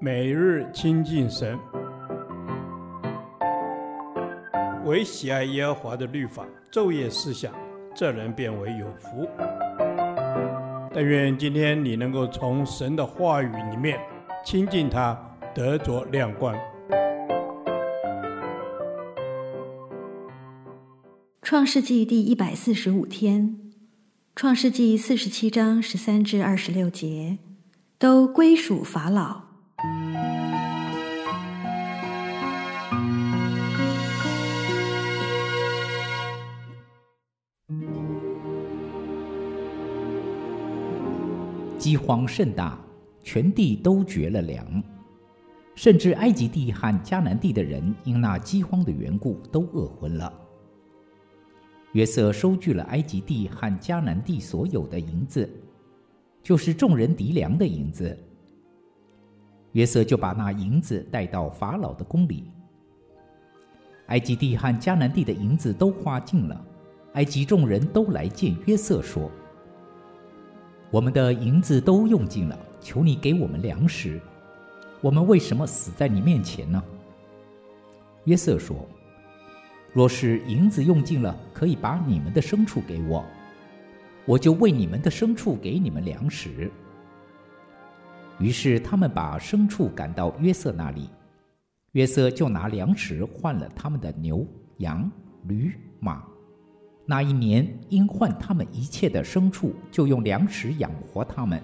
每日亲近神，唯喜爱耶和华的律法，昼夜思想，这人便为有福。但愿今天你能够从神的话语里面亲近他，得着亮光。创世纪第一百四十五天，创世纪四十七章十三至二十六节，都归属法老。饥荒甚大，全地都绝了粮，甚至埃及地和迦南地的人因那饥荒的缘故都饿昏了。约瑟收据了埃及地和迦南地所有的银子，就是众人糴粮的银子。约瑟就把那银子带到法老的宫里。埃及地和迦南地的银子都花尽了，埃及众人都来见约瑟说。我们的银子都用尽了，求你给我们粮食。我们为什么死在你面前呢？约瑟说：“若是银子用尽了，可以把你们的牲畜给我，我就为你们的牲畜给你们粮食。”于是他们把牲畜赶到约瑟那里，约瑟就拿粮食换了他们的牛、羊、驴、马。那一年，因换他们一切的牲畜，就用粮食养活他们。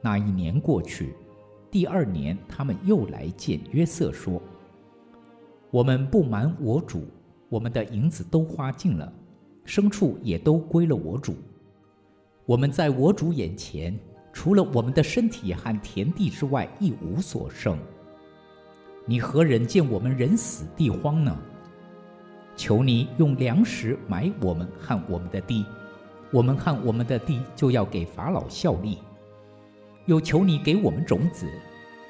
那一年过去，第二年，他们又来见约瑟，说：“我们不瞒我主，我们的银子都花尽了，牲畜也都归了我主。我们在我主眼前，除了我们的身体和田地之外，一无所剩。你何忍见我们人死地荒呢？”求你用粮食买我们和我们的地，我们和我们的地就要给法老效力。又求你给我们种子，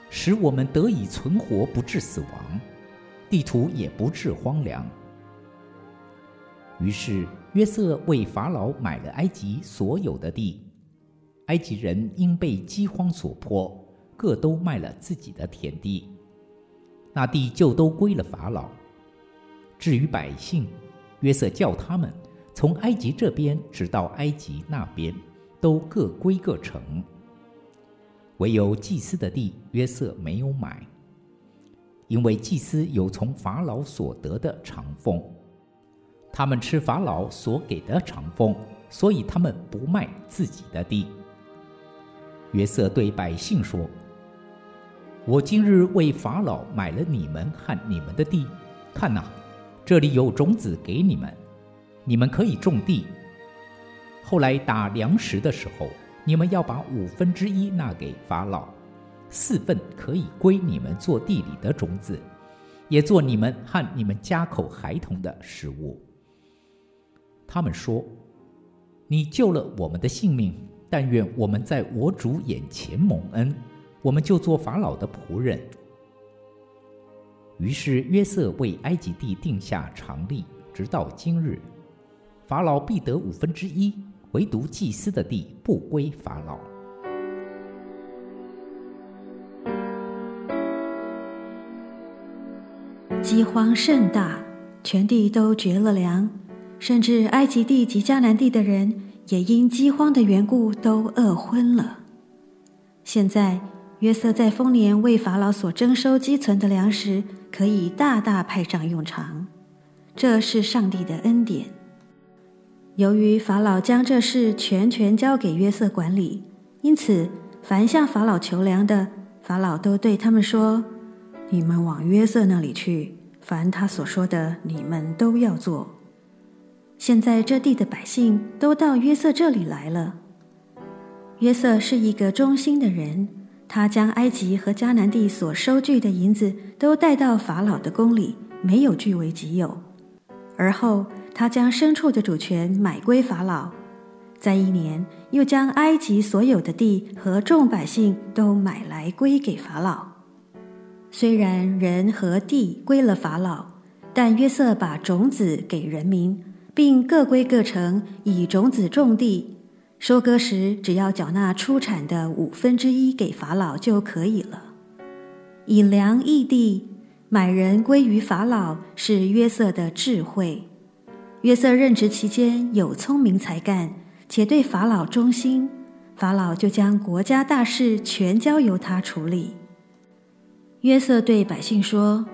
使我们得以存活，不致死亡，地土也不致荒凉。于是约瑟为法老买了埃及所有的地，埃及人因被饥荒所迫，各都卖了自己的田地，那地就都归了法老。至于百姓，约瑟叫他们从埃及这边直到埃及那边，都各归各城。唯有祭司的地，约瑟没有买，因为祭司有从法老所得的长俸，他们吃法老所给的长俸，所以他们不卖自己的地。约瑟对百姓说：“我今日为法老买了你们和你们的地，看哪。”这里有种子给你们，你们可以种地。后来打粮食的时候，你们要把五分之一纳给法老，四份可以归你们做地里的种子，也做你们和你们家口孩童的食物。他们说：“你救了我们的性命，但愿我们在我主眼前蒙恩，我们就做法老的仆人。”于是约瑟为埃及地定下常例，直到今日，法老必得五分之一，唯独祭司的地不归法老。饥荒甚大，全地都绝了粮，甚至埃及地及迦南地的人也因饥荒的缘故都饿昏了。现在。约瑟在丰年为法老所征收积存的粮食，可以大大派上用场，这是上帝的恩典。由于法老将这事全权交给约瑟管理，因此凡向法老求粮的，法老都对他们说：“你们往约瑟那里去，凡他所说的，你们都要做。”现在这地的百姓都到约瑟这里来了。约瑟是一个忠心的人。他将埃及和迦南地所收据的银子都带到法老的宫里，没有据为己有。而后，他将牲畜的主权买归法老，在一年又将埃及所有的地和众百姓都买来归给法老。虽然人和地归了法老，但约瑟把种子给人民，并各归各城，以种子种地。收割时只要缴纳出产的五分之一给法老就可以了。以粮易地，买人归于法老，是约瑟的智慧。约瑟任职期间有聪明才干，且对法老忠心，法老就将国家大事全交由他处理。约瑟对百姓说：“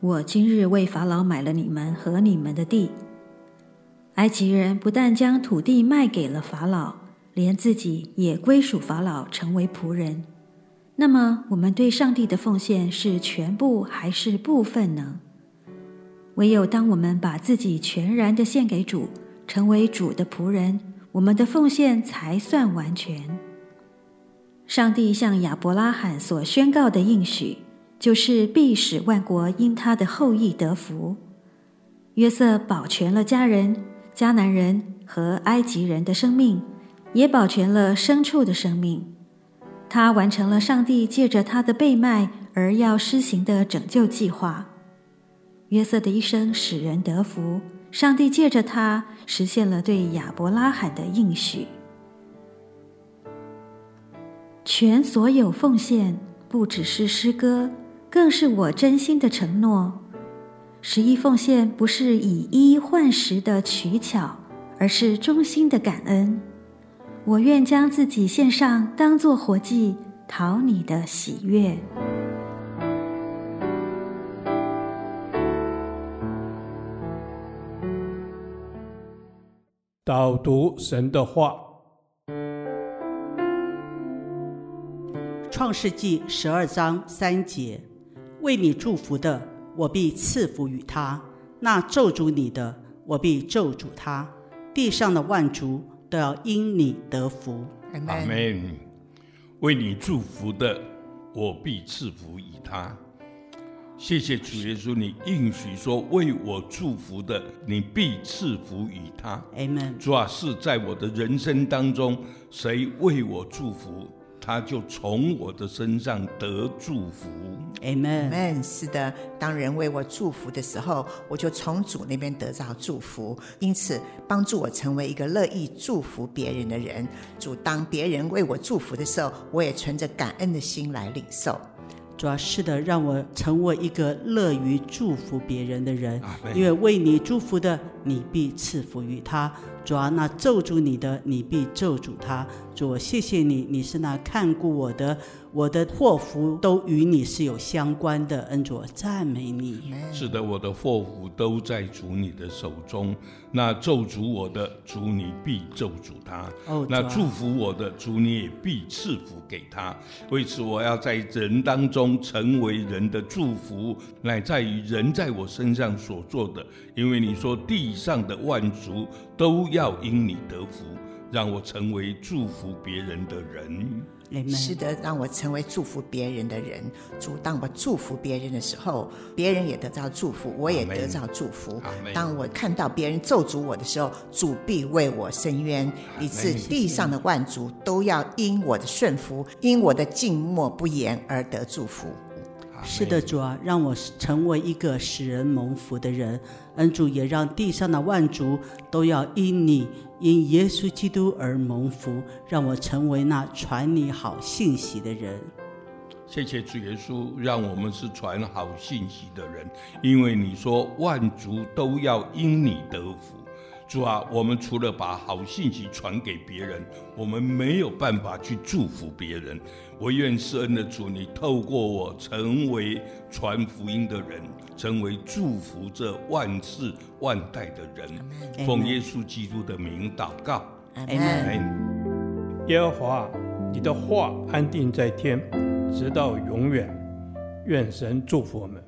我今日为法老买了你们和你们的地。”埃及人不但将土地卖给了法老，连自己也归属法老，成为仆人。那么，我们对上帝的奉献是全部还是部分呢？唯有当我们把自己全然的献给主，成为主的仆人，我们的奉献才算完全。上帝向亚伯拉罕所宣告的应许，就是必使万国因他的后裔得福。约瑟保全了家人、迦南人和埃及人的生命，也保全了牲畜的生命。他完成了上帝借着他的被卖而要施行的拯救计划。约瑟的一生使人得福，上帝借着他实现了对亚伯拉罕的应许。全所有奉献，不只是诗歌，更是我真心的承诺。十一奉献不是以一换十的取巧，而是衷心的感恩。我愿将自己献上，当作活祭，讨你的喜悦。导读神的话，《创世纪》十二章三节：为你祝福的，我必赐福于他；那咒诅你的，我必咒诅他。地上的万族。都要因你得福，阿门。为你祝福的，我必赐福于他。谢谢主耶稣，你应许说，为我祝福的，你必赐福于他。阿门。主啊，是在我的人生当中，谁为我祝福？他就从我的身上得祝福，Amen。是的，当人为我祝福的时候，我就从主那边得到祝福，因此帮助我成为一个乐意祝福别人的人。主，当别人为我祝福的时候，我也存着感恩的心来领受。主要是的，让我成为一个乐于祝福别人的人，因为为你祝福的，你必赐福于他。主啊，那咒诅你的，你必咒诅他。主，我谢谢你，你是那看顾我的，我的祸福都与你是有相关的。恩主，赞美你。是的，我的祸福都在主你的手中。那咒诅我的，主你必咒诅他；哦，那祝福我的，主你也必赐福给他。为此，我要在人当中成为人的祝福，乃在于人在我身上所做的。因为你说地上的万族都要因你得福，让我成为祝福别人的人。是的，让我成为祝福别人的人。主，当我祝福别人的时候，别人也得到祝福，我也得到祝福。当我看到别人咒诅我的时候，主必为我伸冤，以致地上的万族都要因我的顺服，因我的静默不言而得祝福。是的，主啊，让我成为一个使人蒙福的人。恩主也让地上的万族都要因你，因耶稣基督而蒙福，让我成为那传你好信息的人。谢谢主耶稣，让我们是传好信息的人，因为你说万族都要因你得福。主啊，我们除了把好信息传给别人，我们没有办法去祝福别人。我愿施恩的主，你透过我成为传福音的人，成为祝福这万世万代的人。奉耶稣基督的名祷告，阿门。耶和华，你的话安定在天，直到永远。愿神祝福我们。